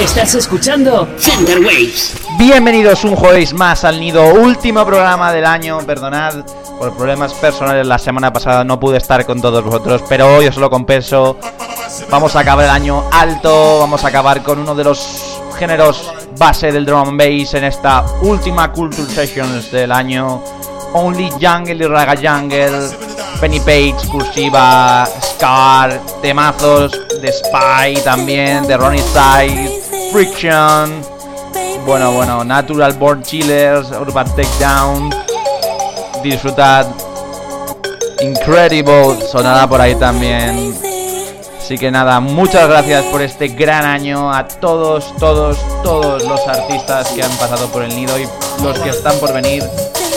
Estás escuchando Center Waves. Bienvenidos un jueves más al nido, último programa del año. Perdonad por problemas personales la semana pasada no pude estar con todos vosotros, pero hoy os lo compenso. Vamos a acabar el año alto, vamos a acabar con uno de los géneros base del drum and bass en esta última Culture Sessions del año. Only Jungle y Raga Jungle, Penny Page, Cursiva, Scar, temazos de Spy también, de Ronnie Side, Friction, bueno, bueno, Natural Born Chillers, Urban Takedown, disfrutad, Incredible, sonará por ahí también. Así que nada, muchas gracias por este gran año a todos, todos, todos los artistas que han pasado por el nido y los que están por venir.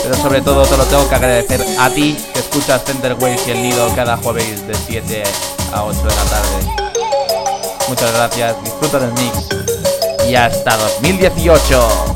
Pero sobre todo te lo tengo que agradecer a ti que escuchas Center Waves y el nido cada jueves de 7 a 8 de la tarde. Muchas gracias, disfruta del mix y hasta 2018.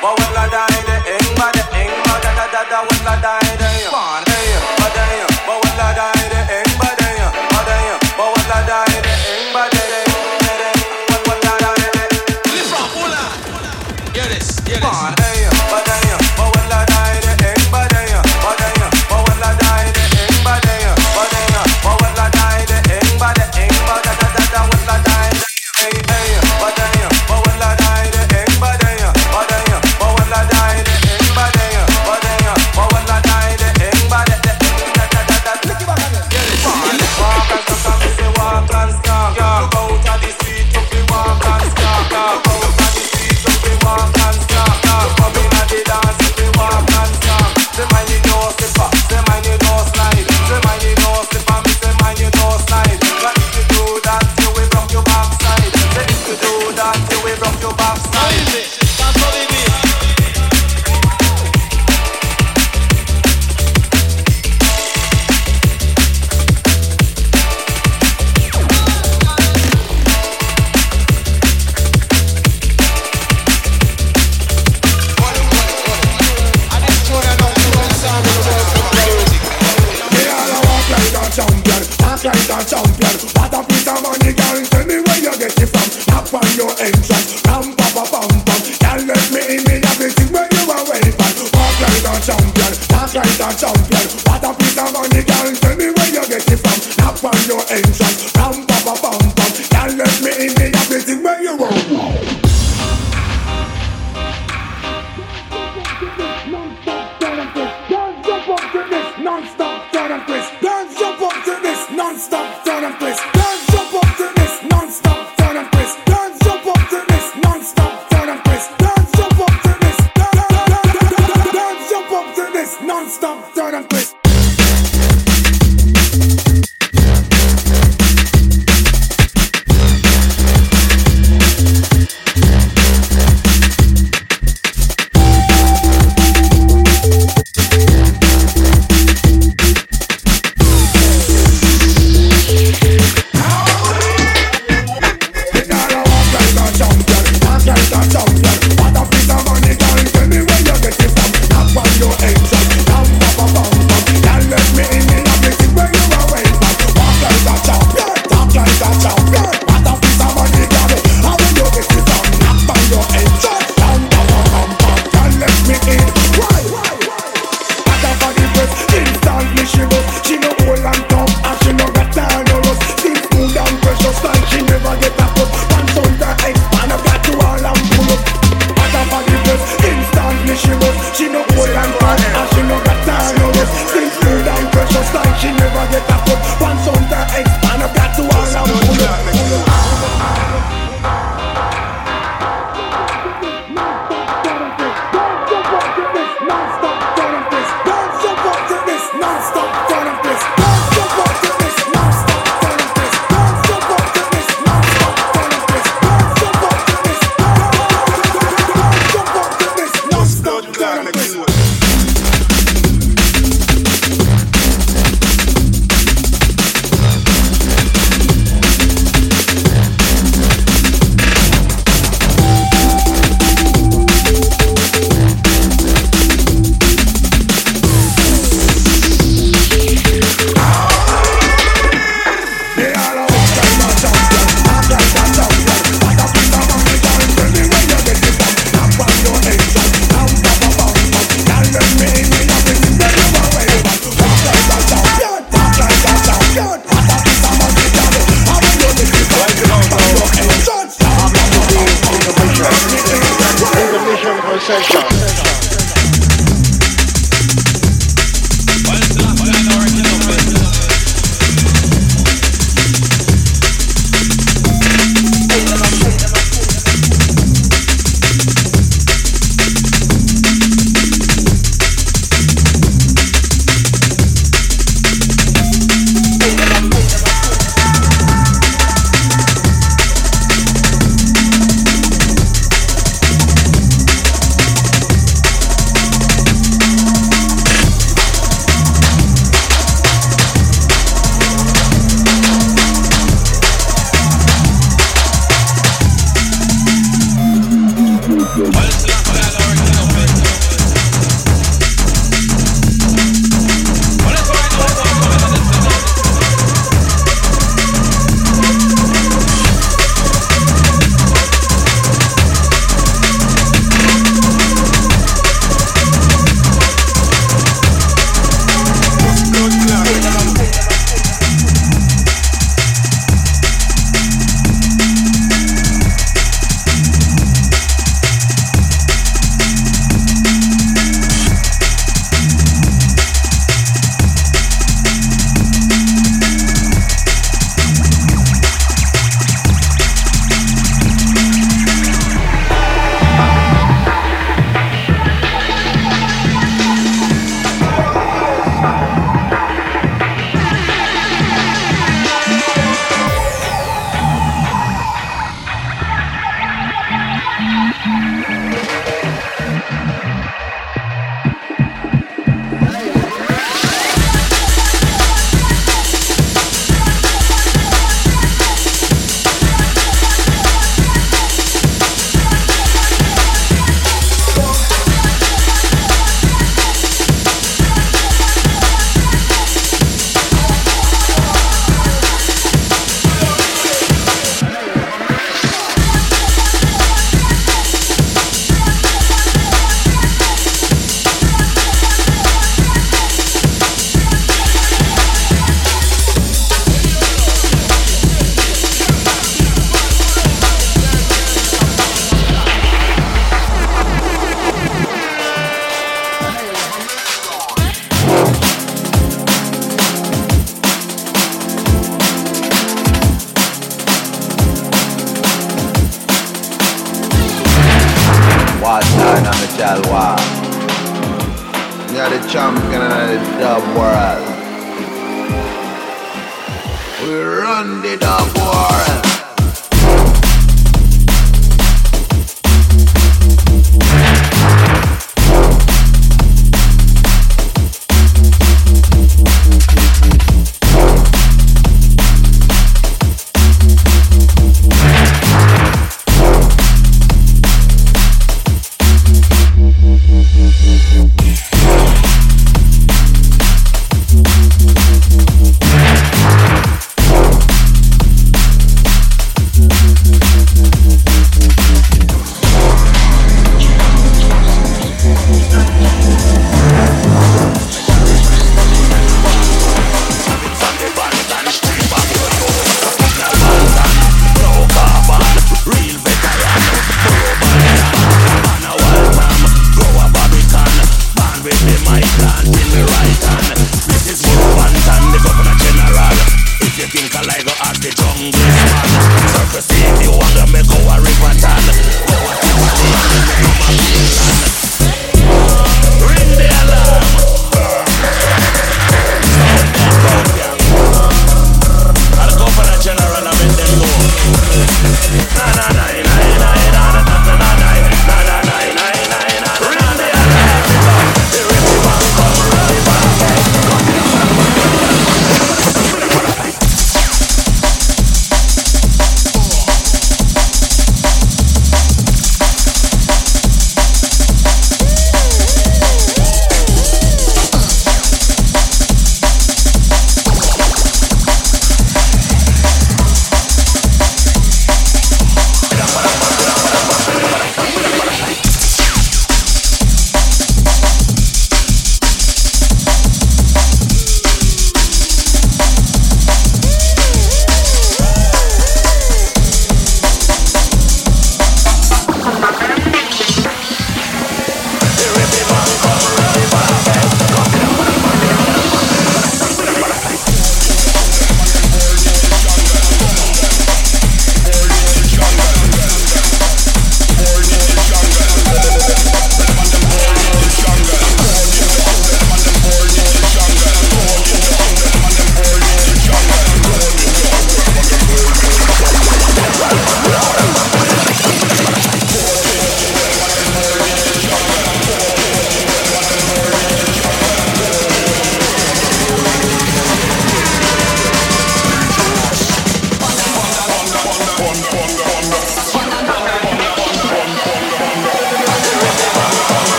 But well, I died, the ing, but the ing, but da da da da, well, I died. stop, turn and. Música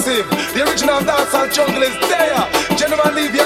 massive. The original dancehall jungle is there. General Levy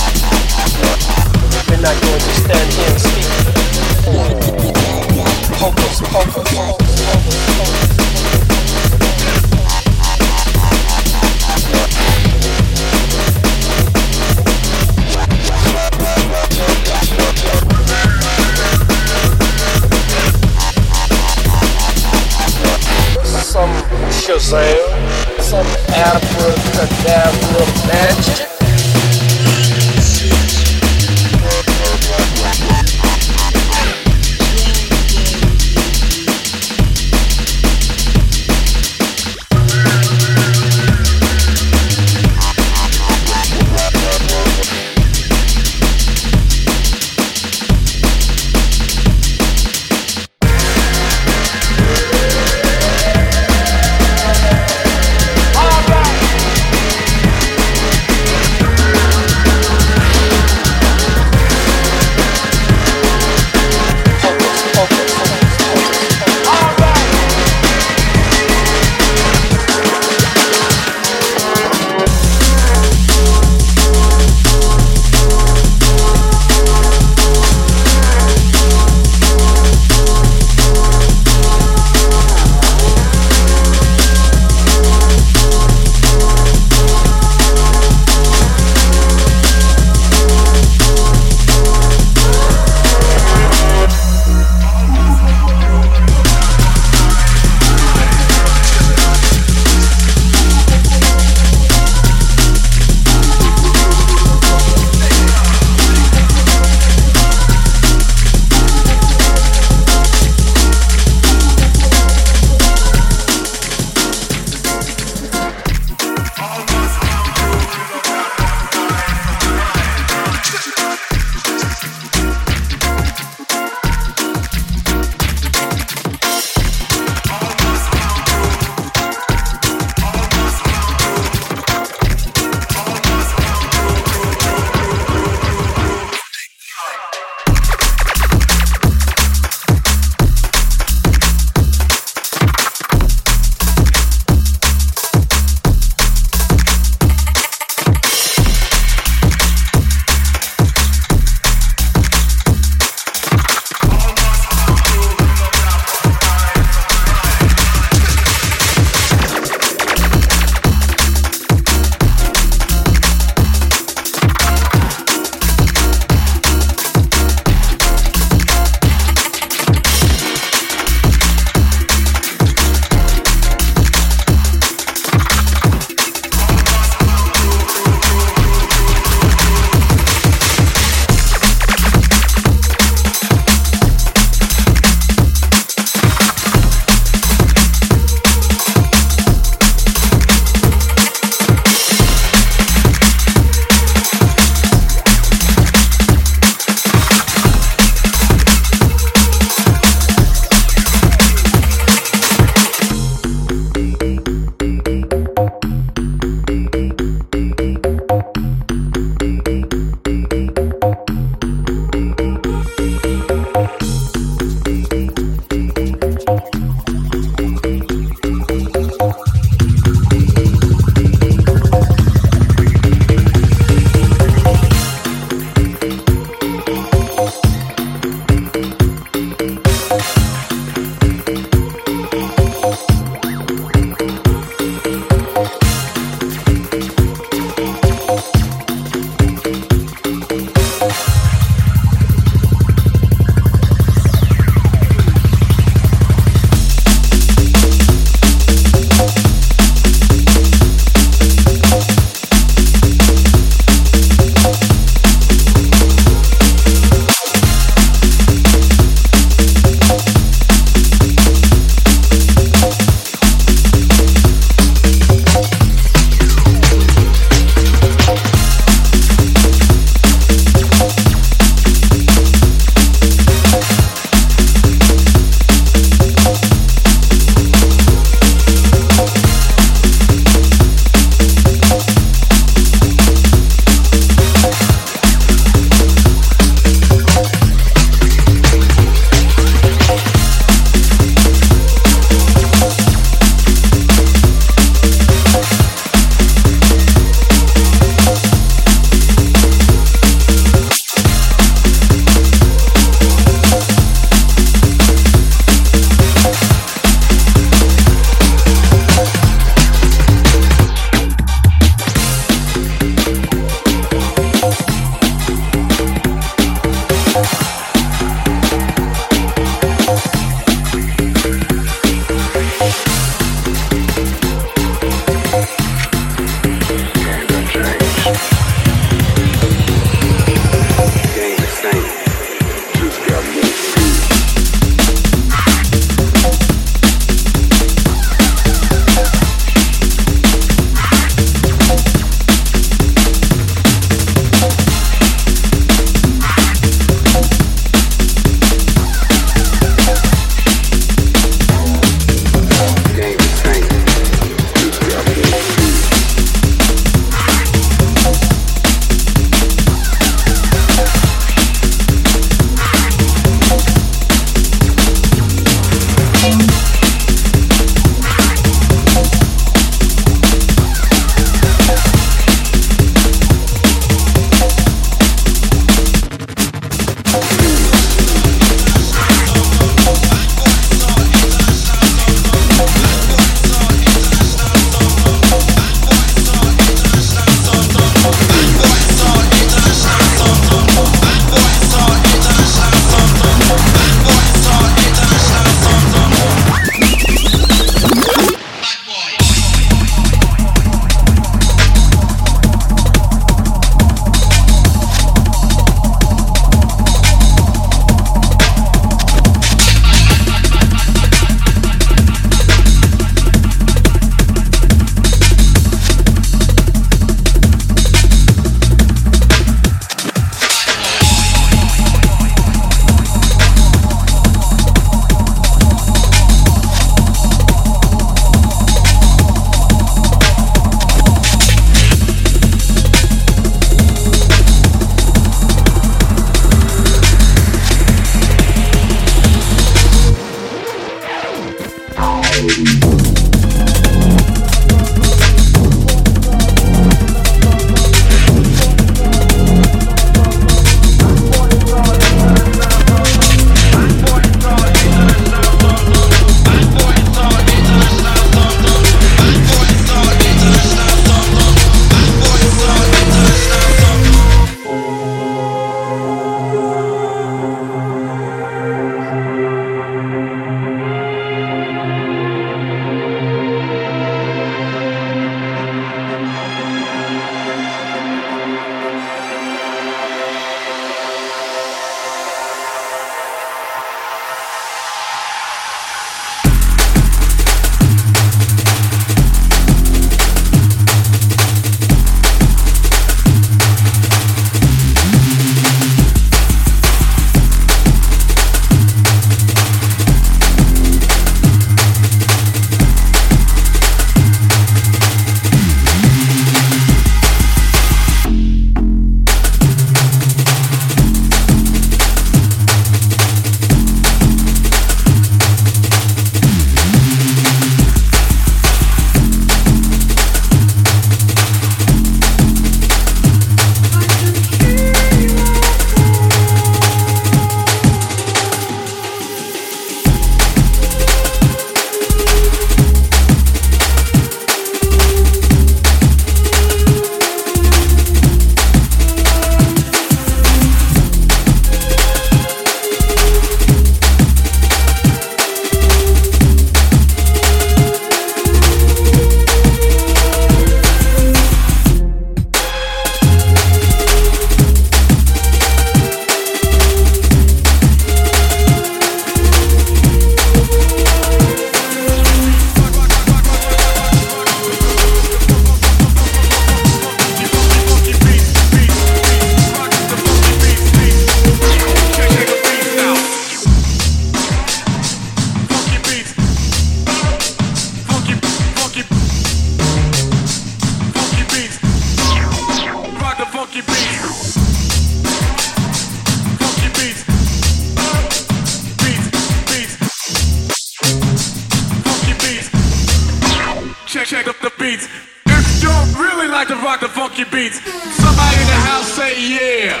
funky beats. Somebody in the house say yeah.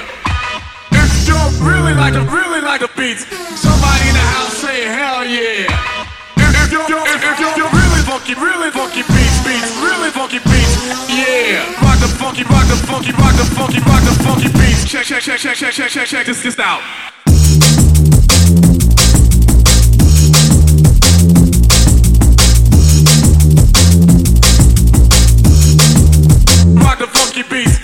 If you really like the really like the beats, somebody in the house say hell yeah. If, if you if, you really funky, really funky beats, beats, really funky beats, yeah. Rock the funky, rock the funky, rock the funky, rock the funky beats. Check check check check check check check check this this out. Funky beats.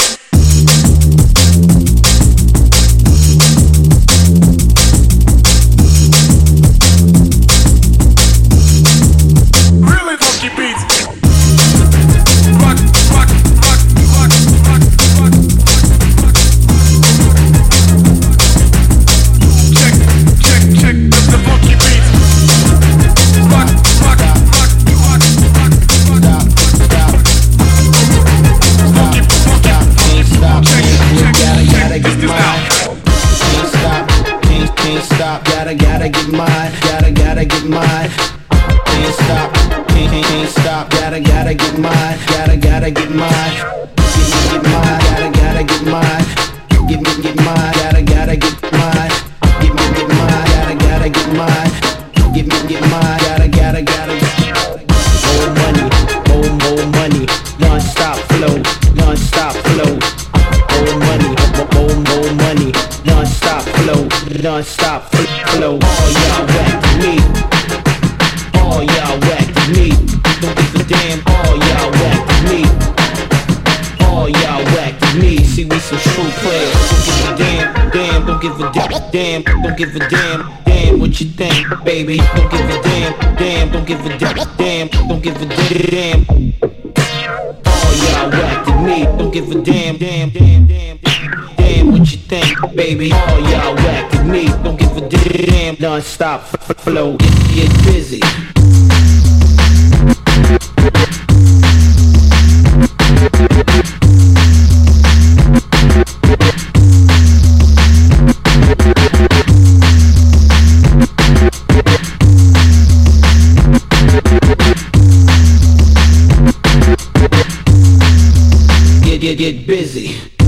Non-stop flow. All y'all whack to me. All y'all whack to me. Don't give a damn. All y'all whack to me. All y'all whack to me. See we some true players. Don't give a damn, damn. Don't give a damn, damn. Don't give a damn, damn. What you think, baby? Don't give a damn, damn. Don't give a damn, damn. Don't give a damn. All y'all whack to me. Don't give a damn, damn, damn, damn, damn. Damn, what you think, baby? All y'all whack to me. Don't give a damn. Non-stop flow. Get busy. Get, get, get busy.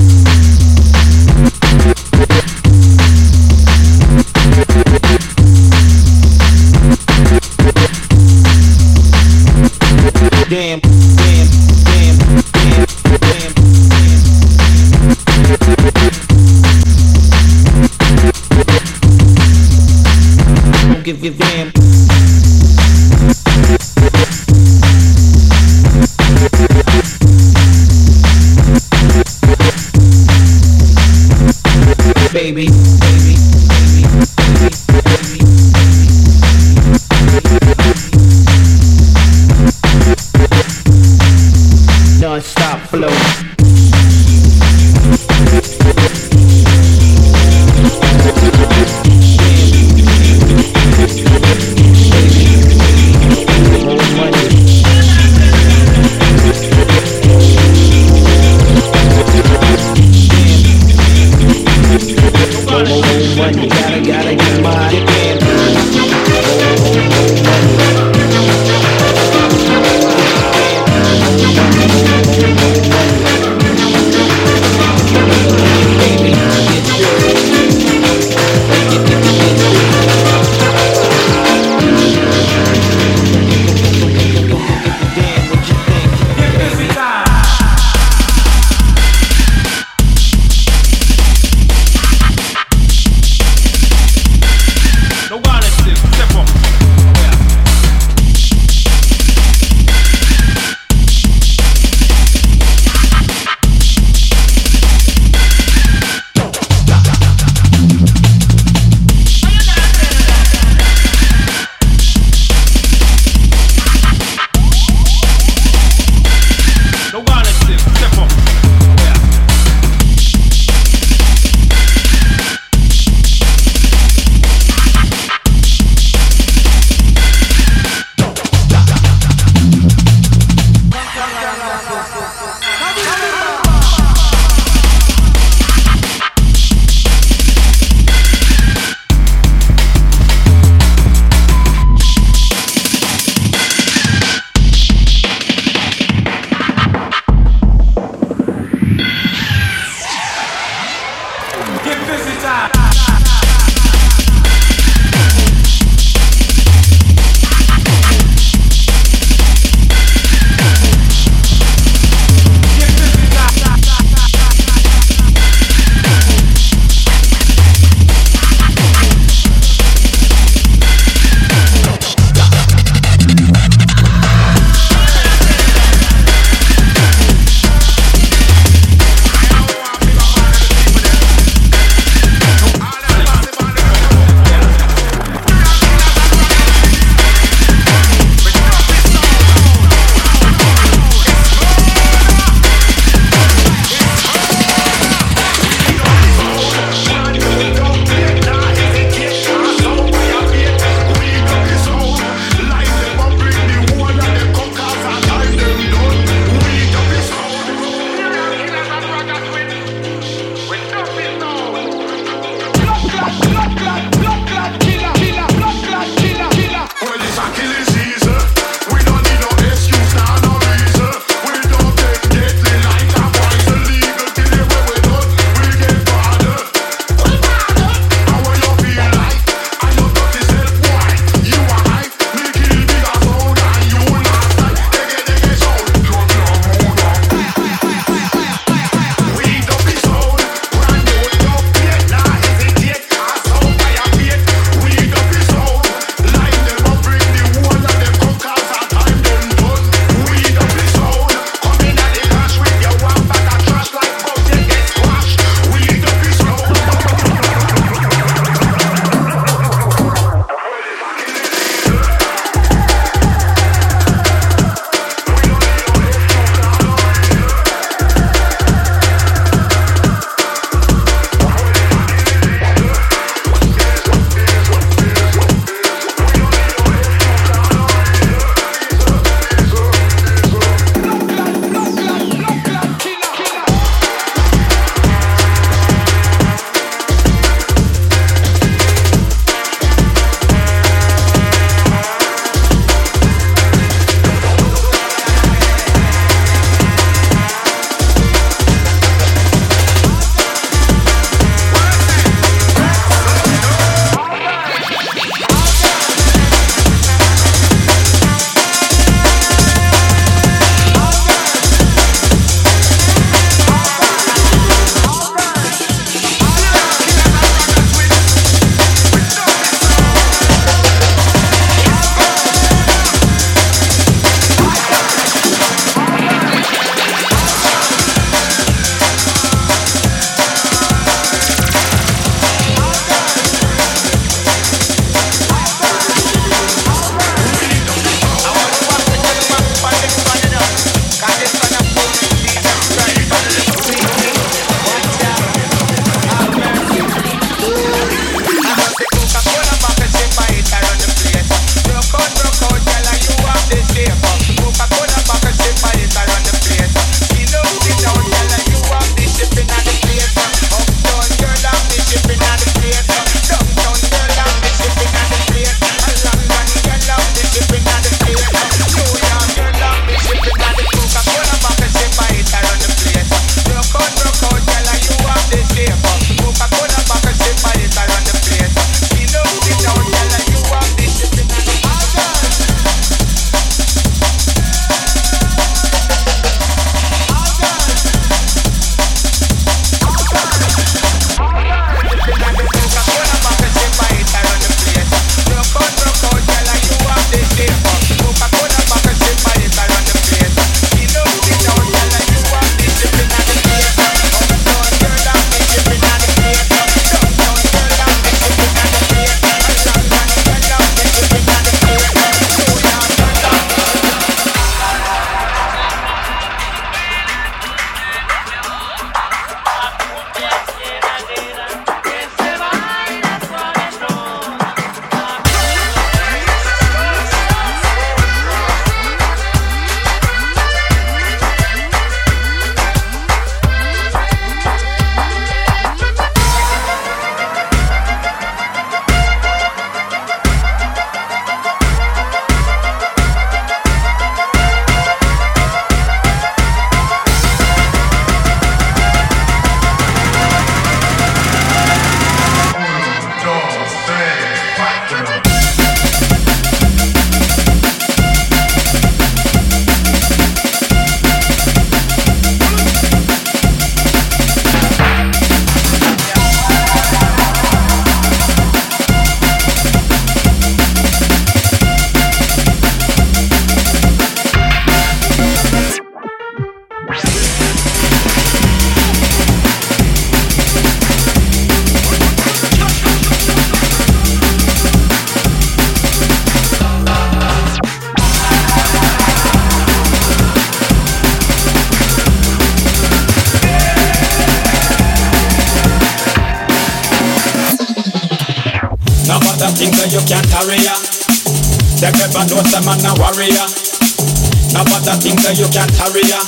Now but things that you can't carry ya.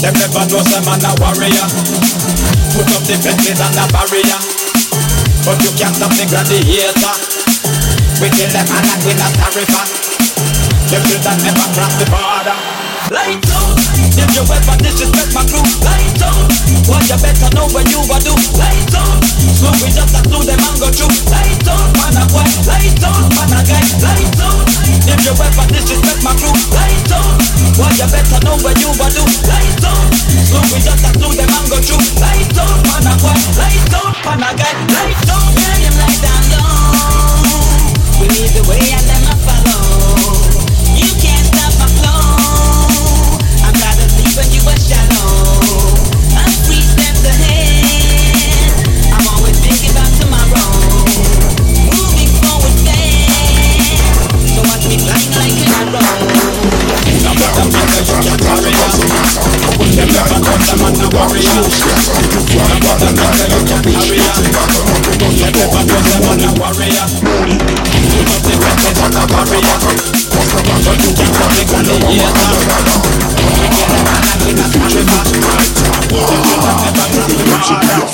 Them never know some man a warrior. Put up the fences and the barrier. But you can't stop the gladiator. We kill them and we not for. Them children never cross the border. Light out, if your weapon disrespect my crew. Light out, what you better know when you a do. Light out, so we just a through them and go through. Light out, man a boy. Light out, man a guy. Light out, if your weapon disrespect my crew. Light out, what you better know when you a do. Light out, so we just a through them and go through. Light out, man a boy. Light out, man a guy. Light out, yeah, them light down low. We lead the way and them a follow. You can't stop my flow. I'm rather deep when you are shallow.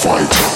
So